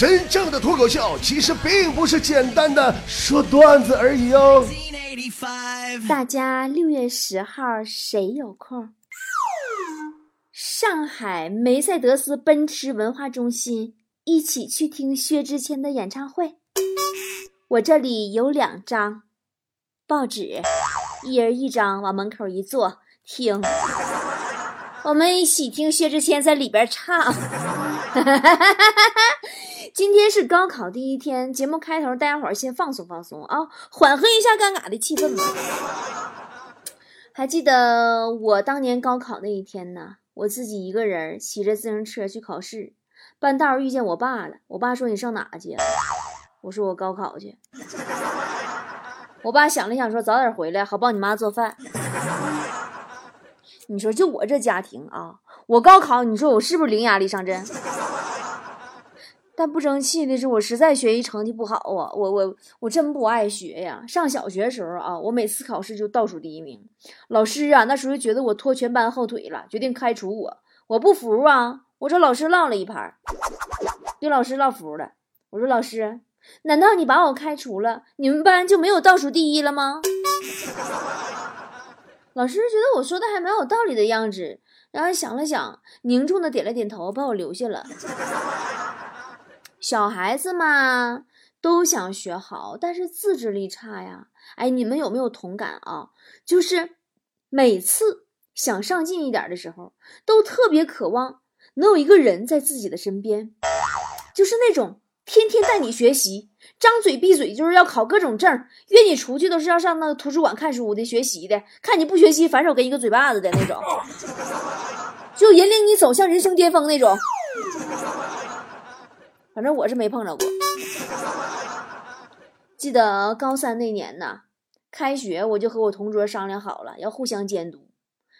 真正的脱口秀其实并不是简单的说段子而已哦。大家六月十号谁有空？上海梅赛德斯奔驰文化中心一起去听薛之谦的演唱会。我这里有两张报纸，一人一张，往门口一坐，听。我们一起听薛之谦在里边唱。今天是高考第一天，节目开头大家伙儿先放松放松啊，缓和一下尴尬的气氛吧。还记得我当年高考那一天呢？我自己一个人骑着自行车去考试，半道遇见我爸了。我爸说：“你上哪去？”我说：“我高考去。”我爸想了想说：“早点回来，好帮你妈做饭。”你说就我这家庭啊，我高考，你说我是不是零压力上阵？但不争气的是，我实在学习成绩不好啊！我我我真不爱学呀！上小学时候啊，我每次考试就倒数第一名，老师啊那时候觉得我拖全班后腿了，决定开除我。我不服啊！我说老师唠了一盘，对老师唠服了。我说老师，难道你把我开除了，你们班就没有倒数第一了吗？老师觉得我说的还蛮有道理的样子，然后想了想，凝重的点了点头，把我留下了。小孩子嘛，都想学好，但是自制力差呀。哎，你们有没有同感啊？就是每次想上进一点的时候，都特别渴望能有一个人在自己的身边，就是那种天天带你学习。张嘴闭嘴就是要考各种证，约你出去都是要上那个图书馆看书的、学习的，看你不学习，反手给你个嘴巴子的那种，就引领你走向人生巅峰那种。反正我是没碰着过。记得高三那年呢，开学我就和我同桌商量好了，要互相监督，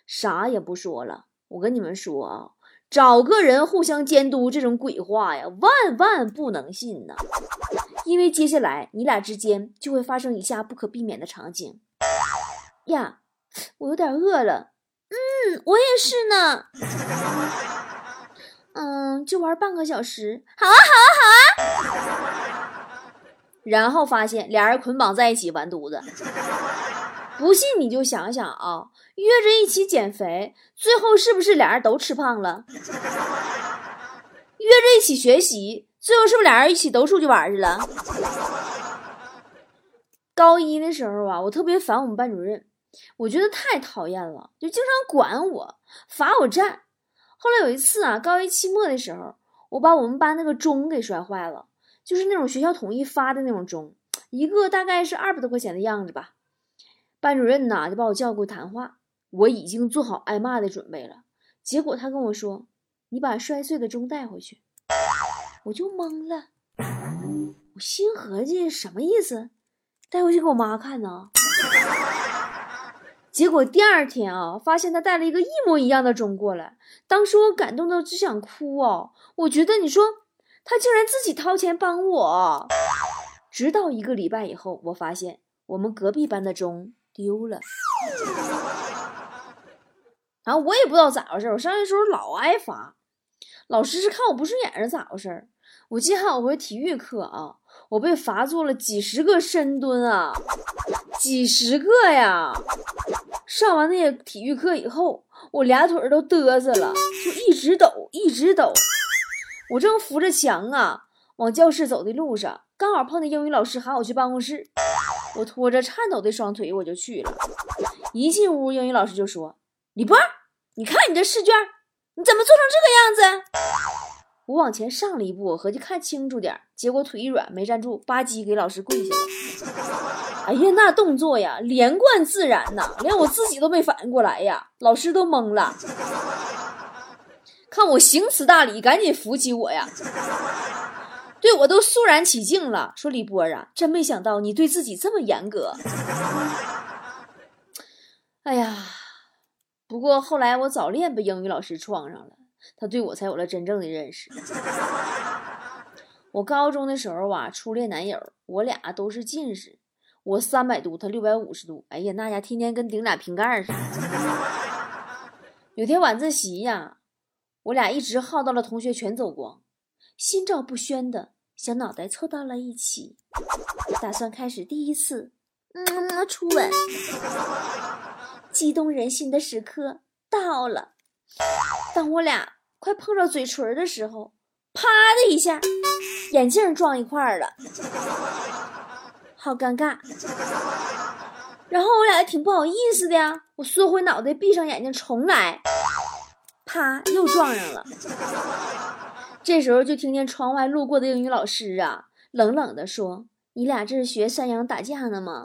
啥也不说了。我跟你们说啊。找个人互相监督这种鬼话呀，万万不能信呐！因为接下来你俩之间就会发生以下不可避免的场景。呀，我有点饿了。嗯，我也是呢。嗯，就玩半个小时。好啊，好啊，好啊。然后发现俩人捆绑在一起完犊子。不信你就想想啊，约着一起减肥，最后是不是俩人都吃胖了？约着一起学习，最后是不是俩人一起都出去玩去了？高一的时候啊，我特别烦我们班主任，我觉得太讨厌了，就经常管我，罚我站。后来有一次啊，高一期末的时候，我把我们班那个钟给摔坏了，就是那种学校统一发的那种钟，一个大概是二百多块钱的样子吧。班主任呐，就把我叫过去谈话。我已经做好挨骂的准备了，结果他跟我说：“你把摔碎的钟带回去。”我就懵了，我心合计什么意思？带回去给我妈看呢？结果第二天啊，发现他带了一个一模一样的钟过来。当时我感动的只想哭哦！我觉得你说他竟然自己掏钱帮我。直到一个礼拜以后，我发现我们隔壁班的钟。丢了，然后我也不知道咋回事我上学时候老挨罚，老师是看我不顺眼是咋回事我记得有回体育课啊，我被罚做了几十个深蹲啊，几十个呀！上完那个体育课以后，我俩腿都嘚瑟了，就一直抖，一直抖。我正扶着墙啊，往教室走的路上，刚好碰见英语老师喊我去办公室。我拖着颤抖的双腿，我就去了。一进屋，英语老师就说：“李波，你看你这试卷，你怎么做成这个样子？”我往前上了一步，合计看清楚点，结果腿一软，没站住，吧唧给老师跪下了。哎呀，那动作呀，连贯自然呐，连我自己都没反应过来呀，老师都懵了。看我行此大礼，赶紧扶起我呀。对我都肃然起敬了，说李波啊，真没想到你对自己这么严格。哎呀，不过后来我早恋被英语老师撞上了，他对我才有了真正的认识。我高中的时候啊，初恋男友，我俩都是近视，我三百度，他六百五十度，哎呀，那家天天跟顶俩瓶盖似的。有天晚自习呀，我俩一直耗到了同学全走光。心照不宣的小脑袋凑到了一起，打算开始第一次嗯初吻。激动人心的时刻到了，当我俩快碰着嘴唇的时候，啪的一下，眼镜撞一块儿了，好尴尬。然后我俩还挺不好意思的呀，我缩回脑袋，闭上眼睛，重来，啪，又撞上了。这时候就听见窗外路过的英语老师啊，冷冷的说：“你俩这是学山羊打架呢吗？”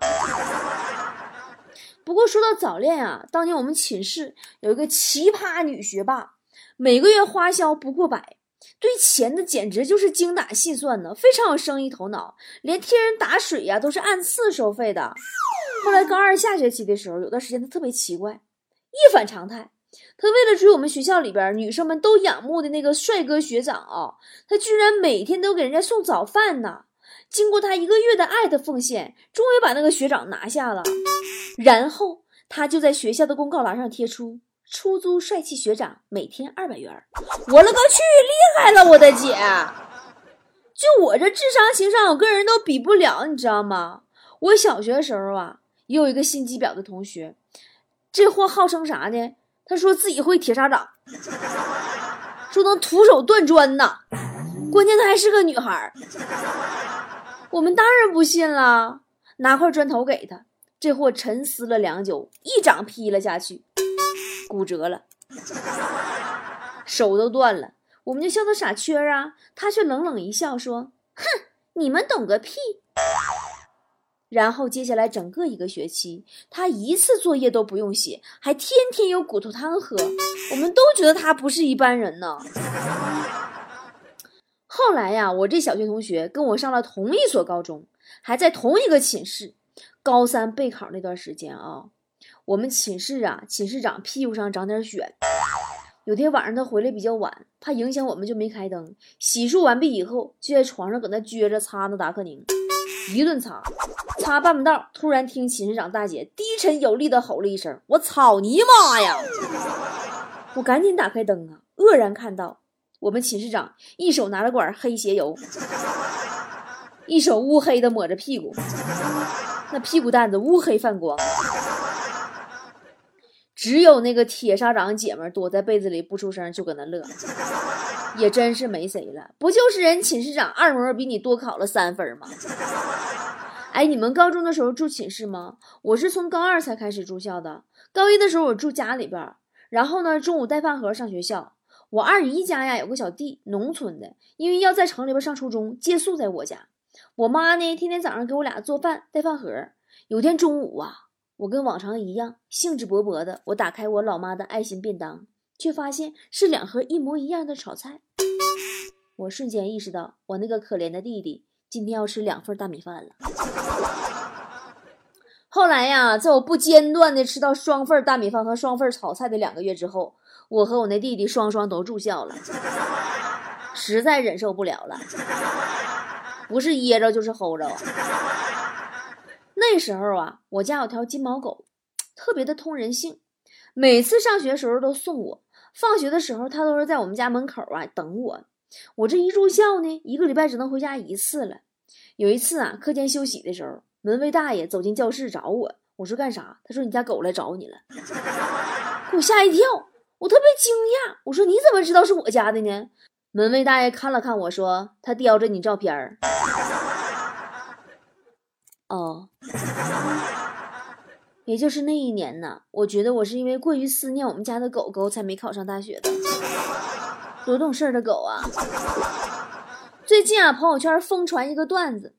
不过说到早恋啊，当年我们寝室有一个奇葩女学霸，每个月花销不过百，对钱的简直就是精打细算呢，非常有生意头脑，连替人打水呀都是按次收费的。后来高二下学期的时候，有段时间他特别奇怪，一反常态，他为了追我们学校里边女生们都仰慕的那个帅哥学长啊，他居然每天都给人家送早饭呢。经过他一个月的爱的奉献，终于把那个学长拿下了。然后他就在学校的公告栏上贴出出租帅气学长，每天二百元。我勒个去，厉害了，我的姐！就我这智商情商，我跟人都比不了，你知道吗？我小学的时候啊，也有一个心机婊的同学，这货号称啥呢？他说自己会铁砂掌，说能徒手断砖呢，关键他还是个女孩。我们当然不信了，拿块砖头给他，这货沉思了良久，一掌劈了下去，骨折了，手都断了。我们就笑他傻缺啊，他却冷冷一笑说：“哼，你们懂个屁。”然后接下来整个一个学期，他一次作业都不用写，还天天有骨头汤喝，我们都觉得他不是一般人呢。后来呀，我这小学同学跟我上了同一所高中，还在同一个寝室。高三备考那段时间啊，我们寝室啊，寝室长屁股上长点癣。有天晚上他回来比较晚，怕影响我们，就没开灯。洗漱完毕以后，就在床上搁那撅着擦那达克宁，一顿擦，擦半不道，突然听寝室长大姐低沉有力的吼了一声：“我操你妈呀！”我赶紧打开灯啊，愕然看到。我们寝室长一手拿着管黑鞋油，一手乌黑的抹着屁股，那屁股蛋子乌黑泛光。只有那个铁砂掌姐们躲在被子里不出声，就搁那乐，也真是没谁了。不就是人寝室长二模比你多考了三分吗？哎，你们高中的时候住寝室吗？我是从高二才开始住校的。高一的时候我住家里边，然后呢中午带饭盒上学校。我二姨家呀有个小弟，农村的，因为要在城里边上初中，借宿在我家。我妈呢，天天早上给我俩做饭带饭盒。有天中午啊，我跟往常一样兴致勃勃的，我打开我老妈的爱心便当，却发现是两盒一模一样的炒菜。我瞬间意识到，我那个可怜的弟弟今天要吃两份大米饭了。后来呀，在我不间断的吃到双份大米饭和双份炒菜的两个月之后。我和我那弟弟双双都住校了，实在忍受不了了，不是噎着就是齁着。那时候啊，我家有条金毛狗，特别的通人性，每次上学时候都送我，放学的时候它都是在我们家门口啊等我。我这一住校呢，一个礼拜只能回家一次了。有一次啊，课间休息的时候，门卫大爷走进教室找我，我说干啥？他说你家狗来找你了，给我吓一跳。我特别惊讶，我说你怎么知道是我家的呢？门卫大爷看了看我说，他叼着你照片儿。哦，也就是那一年呢，我觉得我是因为过于思念我们家的狗狗，才没考上大学的。多懂事的狗啊！最近啊，朋友圈疯传一个段子，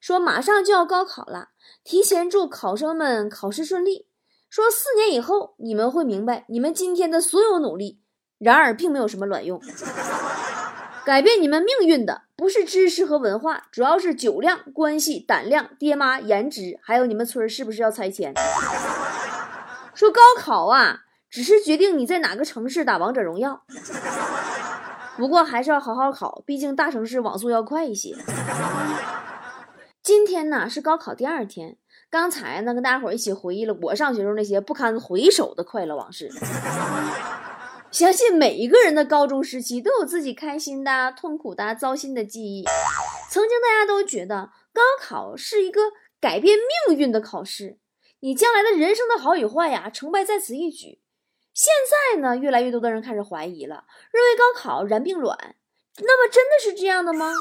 说马上就要高考了，提前祝考生们考试顺利。说四年以后你们会明白，你们今天的所有努力，然而并没有什么卵用。改变你们命运的不是知识和文化，主要是酒量、关系、胆量、爹妈、颜值，还有你们村是不是要拆迁。说高考啊，只是决定你在哪个城市打王者荣耀。不过还是要好好考，毕竟大城市网速要快一些。今天呢是高考第二天。刚才呢，跟大家伙一起回忆了我上学时候那些不堪回首的快乐往事。相信每一个人的高中时期都有自己开心的、痛苦的、糟心的记忆。曾经大家都觉得高考是一个改变命运的考试，你将来的人生的好与坏呀，成败在此一举。现在呢，越来越多的人开始怀疑了，认为高考然并卵。那么真的是这样的吗？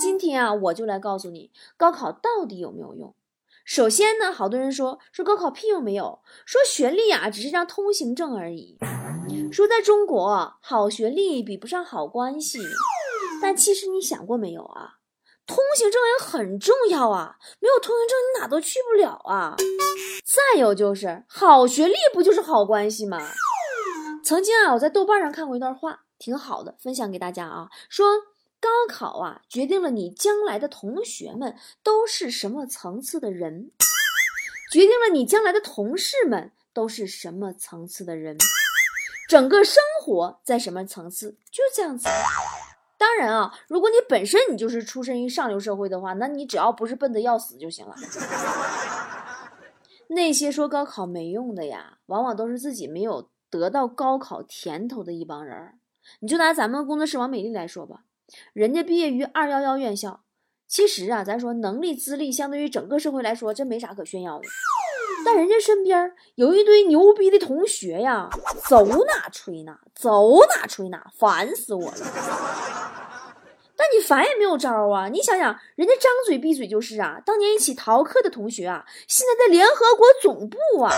今天啊，我就来告诉你，高考到底有没有用。首先呢，好多人说说高考屁用没有，说学历啊只是张通行证而已，说在中国好学历比不上好关系。但其实你想过没有啊？通行证也很重要啊，没有通行证你哪都去不了啊。再有就是好学历不就是好关系吗？曾经啊，我在豆瓣上看过一段话，挺好的，分享给大家啊，说。高考啊，决定了你将来的同学们都是什么层次的人，决定了你将来的同事们都是什么层次的人，整个生活在什么层次，就这样子。当然啊，如果你本身你就是出身于上流社会的话，那你只要不是笨的要死就行了。那些说高考没用的呀，往往都是自己没有得到高考甜头的一帮人。你就拿咱们工作室王美丽来说吧。人家毕业于二幺幺院校，其实啊，咱说能力资历相对于整个社会来说，真没啥可炫耀的。但人家身边有一堆牛逼的同学呀，走哪吹哪，走哪吹哪，烦死我了。但你烦也没有招啊！你想想，人家张嘴闭嘴就是啊，当年一起逃课的同学啊，现在在联合国总部啊。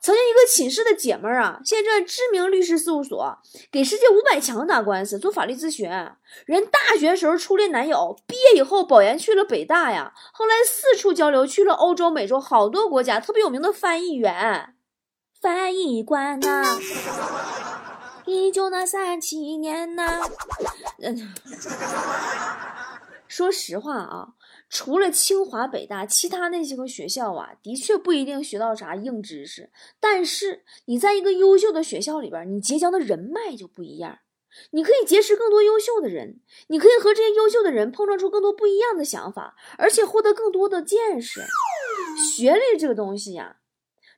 曾经一个寝室的姐们儿啊，现在知名律师事务所给世界五百强打官司，做法律咨询。人大学时候初恋男友，毕业以后保研去了北大呀，后来四处交流，去了欧洲、美洲好多国家，特别有名的翻译员。翻译官呐，一九那三七年呐，嗯，说实话啊。除了清华、北大，其他那些个学校啊，的确不一定学到啥硬知识。但是你在一个优秀的学校里边，你结交的人脉就不一样。你可以结识更多优秀的人，你可以和这些优秀的人碰撞出更多不一样的想法，而且获得更多的见识。学历这个东西呀。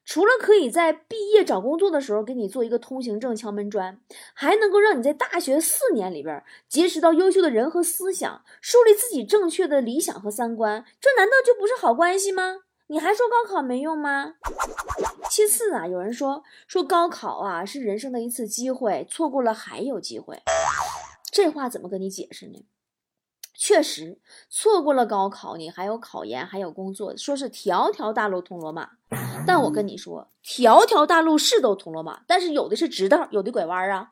除了可以在毕业找工作的时候给你做一个通行证、敲门砖，还能够让你在大学四年里边结识到优秀的人和思想，树立自己正确的理想和三观，这难道就不是好关系吗？你还说高考没用吗？其次啊，有人说说高考啊是人生的一次机会，错过了还有机会，这话怎么跟你解释呢？确实，错过了高考，你还有考研，还有工作，说是条条大路通罗马。但我跟你说，条条大路是都通罗马，但是有的是直道，有的拐弯啊。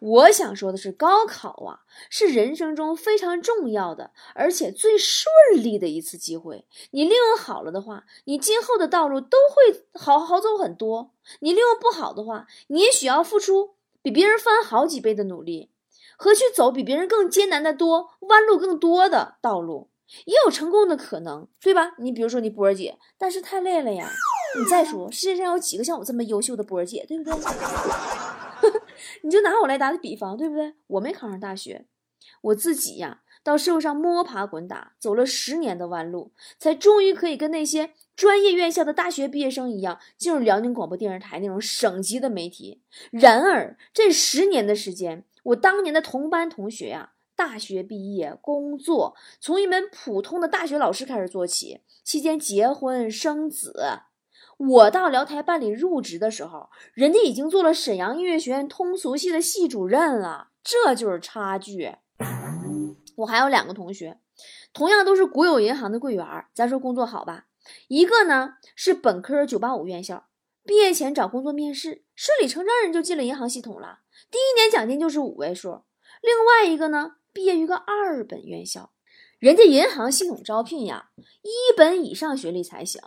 我想说的是，高考啊，是人生中非常重要的，而且最顺利的一次机会。你利用好了的话，你今后的道路都会好好走很多；你利用不好的话，你也许要付出比别人翻好几倍的努力。和去走比别人更艰难的多、弯路更多的道路，也有成功的可能，对吧？你比如说你波儿姐，但是太累了呀。你再说，世界上有几个像我这么优秀的波儿姐，对不对？你就拿我来打个比方，对不对？我没考上大学，我自己呀，到社会上摸爬滚打，走了十年的弯路，才终于可以跟那些专业院校的大学毕业生一样，进入辽宁广播电视台那种省级的媒体。然而，这十年的时间。我当年的同班同学呀，大学毕业工作，从一门普通的大学老师开始做起，期间结婚生子。我到辽台办理入职的时候，人家已经做了沈阳音乐学院通俗系的系主任了，这就是差距。我还有两个同学，同样都是国有银行的柜员，咱说工作好吧？一个呢是本科985院校，毕业前找工作面试，顺理成章人就进了银行系统了。第一年奖金就是五位数，另外一个呢，毕业于个二本院校，人家银行系统招聘呀，一本以上学历才行。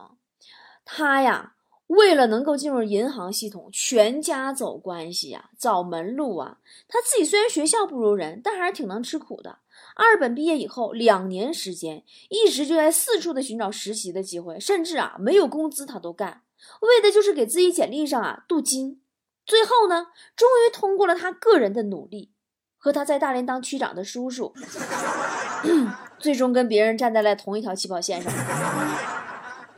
他呀，为了能够进入银行系统，全家走关系呀，找门路啊。他自己虽然学校不如人，但还是挺能吃苦的。二本毕业以后，两年时间，一直就在四处的寻找实习的机会，甚至啊，没有工资他都干，为的就是给自己简历上啊镀金。最后呢，终于通过了他个人的努力，和他在大连当区长的叔叔，最终跟别人站在了同一条起跑线上。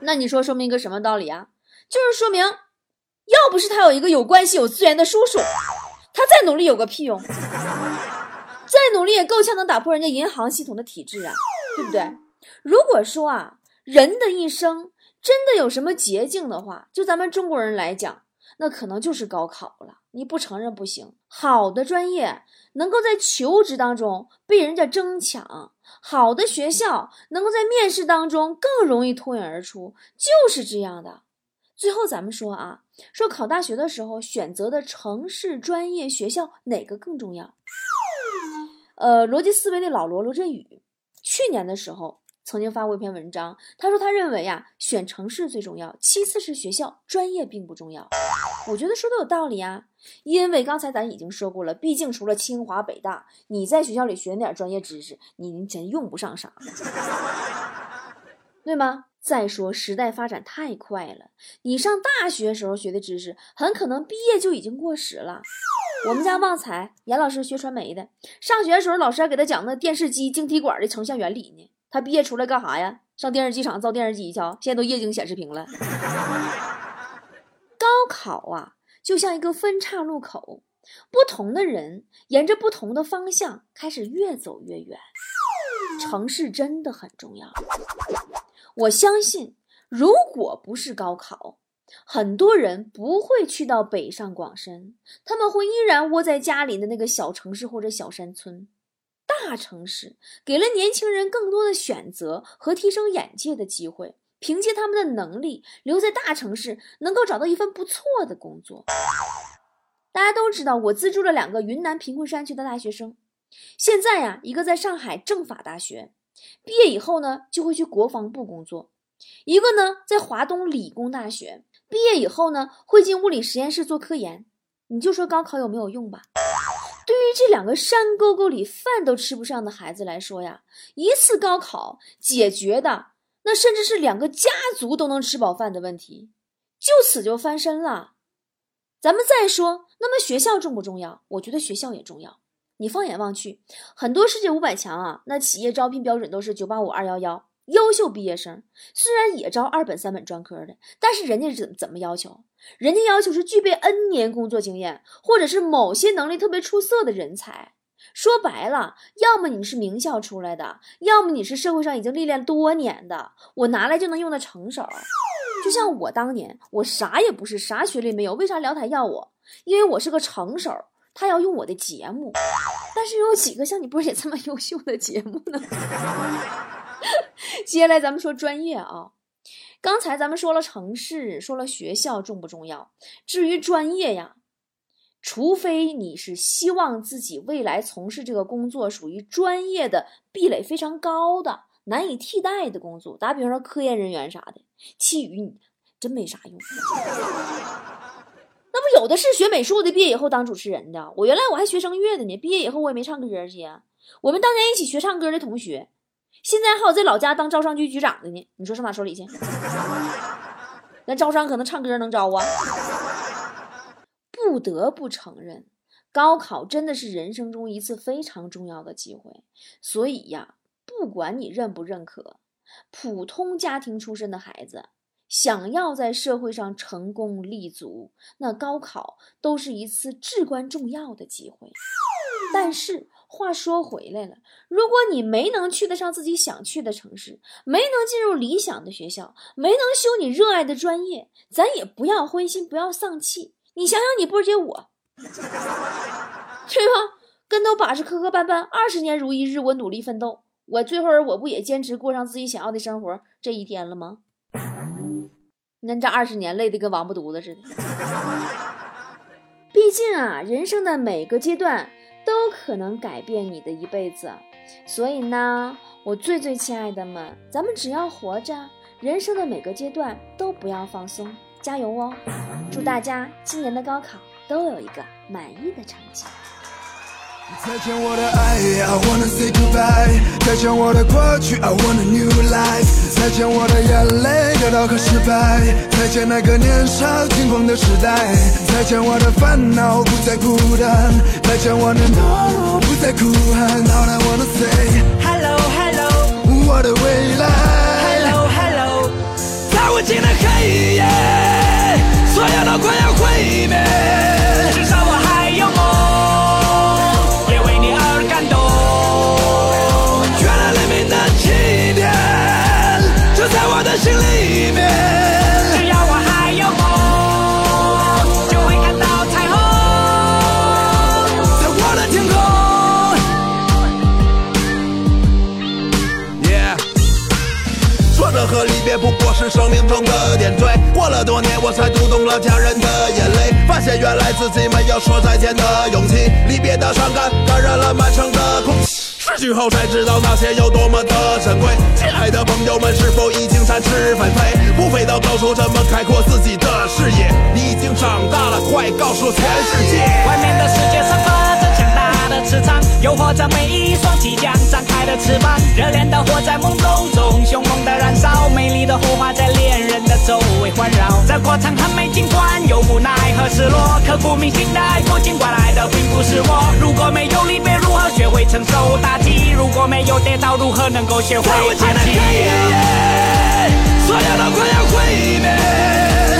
那你说说明一个什么道理啊？就是说明，要不是他有一个有关系、有资源的叔叔，他再努力有个屁用。再努力也够呛能打破人家银行系统的体制啊，对不对？如果说啊，人的一生真的有什么捷径的话，就咱们中国人来讲，那可能就是高考了。你不承认不行。好的专业能够在求职当中被人家争抢，好的学校能够在面试当中更容易脱颖而出，就是这样的。最后咱们说啊，说考大学的时候选择的城市、专业、学校哪个更重要？呃，逻辑思维的老罗罗振宇去年的时候曾经发过一篇文章，他说他认为呀，选城市最重要，其次是学校，专业并不重要。我觉得说的有道理啊，因为刚才咱已经说过了，毕竟除了清华北大，你在学校里学点专业知识，你真用不上啥，对吗？再说时代发展太快了，你上大学时候学的知识，很可能毕业就已经过时了。我们家旺财严老师学传媒的，上学的时候老师还给他讲那电视机晶体管的成像原理呢。他毕业出来干啥呀？上电视机厂造电视机去，现在都液晶显示屏了。好啊，就像一个分岔路口，不同的人沿着不同的方向开始越走越远。城市真的很重要。我相信，如果不是高考，很多人不会去到北上广深，他们会依然窝在家里的那个小城市或者小山村。大城市给了年轻人更多的选择和提升眼界的机会，凭借他们的能力，留在大城市能够找到一份不错的工作。大家都知道，我资助了两个云南贫困山区的大学生，现在呀，一个在上海政法大学。毕业以后呢，就会去国防部工作；一个呢，在华东理工大学毕业以后呢，会进物理实验室做科研。你就说高考有没有用吧？对于这两个山沟沟里饭都吃不上的孩子来说呀，一次高考解决的那甚至是两个家族都能吃饱饭的问题，就此就翻身了。咱们再说，那么学校重不重要？我觉得学校也重要。你放眼望去，很多世界五百强啊，那企业招聘标准都是九八五二幺幺。优秀毕业生虽然也招二本三本专科的，但是人家怎怎么要求？人家要求是具备 N 年工作经验，或者是某些能力特别出色的人才。说白了，要么你是名校出来的，要么你是社会上已经历练多年的，我拿来就能用的成手。就像我当年，我啥也不是，啥学历没有，为啥辽台要我？因为我是个成手。他要用我的节目，但是有几个像你波姐这么优秀的节目呢？接下来咱们说专业啊，刚才咱们说了城市，说了学校重不重要？至于专业呀，除非你是希望自己未来从事这个工作属于专业的壁垒非常高的、难以替代的工作，打比方说科研人员啥的，其余你真没啥用。那不有的是学美术的，毕业以后当主持人的。我原来我还学声乐的呢，毕业以后我也没唱歌去。我们当年一起学唱歌的同学，现在还有在老家当招商局局长的呢。你说上哪说理去？那招商可能唱歌能招啊？不得不承认，高考真的是人生中一次非常重要的机会。所以呀，不管你认不认可，普通家庭出身的孩子。想要在社会上成功立足，那高考都是一次至关重要的机会。但是话说回来了，如果你没能去得上自己想去的城市，没能进入理想的学校，没能修你热爱的专业，咱也不要灰心，不要丧气。你想想，你波姐我，对吧？跟头把式磕磕绊绊，二十年如一日，我努力奋斗，我最后我不也坚持过上自己想要的生活这一天了吗？那这二十年累得跟王八犊子似的。毕竟啊，人生的每个阶段都可能改变你的一辈子，所以呢，我最最亲爱的们，咱们只要活着，人生的每个阶段都不要放松，加油哦！祝大家今年的高考都有一个满意的成绩。再见我的爱，I wanna say goodbye。再见我的过去，I want a new life。再见我的眼泪，得到和失败。再见那个年少轻狂的时代。再见我的烦恼，不再孤单。再见我的懦弱，不再哭喊。All I wanna say hello hello，我的未来。hello hello，在无尽的黑夜，所有的快要毁灭，至少我还有梦，也为你而感动。原来黎明的起点就在我的心里面，只要我还有梦，就会看到彩虹在我的天空。耶，挫折和离别不过是生命中的点缀。过了多年，我才读懂了家人的眼泪，发现原来自己没有说再见的勇气。离别的伤感感染了满城的空气。失去后才知道那些有多么的珍贵。亲爱的朋友们，是否已经展翅纷飞？不飞到高处，怎么开阔自己的视野？你已经长大了，快告诉全世界！外面的世界散发着强大的磁场，诱惑着每一双即将张开的翅膀。热恋的火在梦中中凶猛的燃烧，美丽的火花在恋人周围环绕。这过程很美，尽管有无奈和失落，刻骨铭心的爱过，尽管来的并不是我。如果没有离别，如何学会承受打击？如果没有跌倒，如何能够学会爬起？所有都快要毁灭。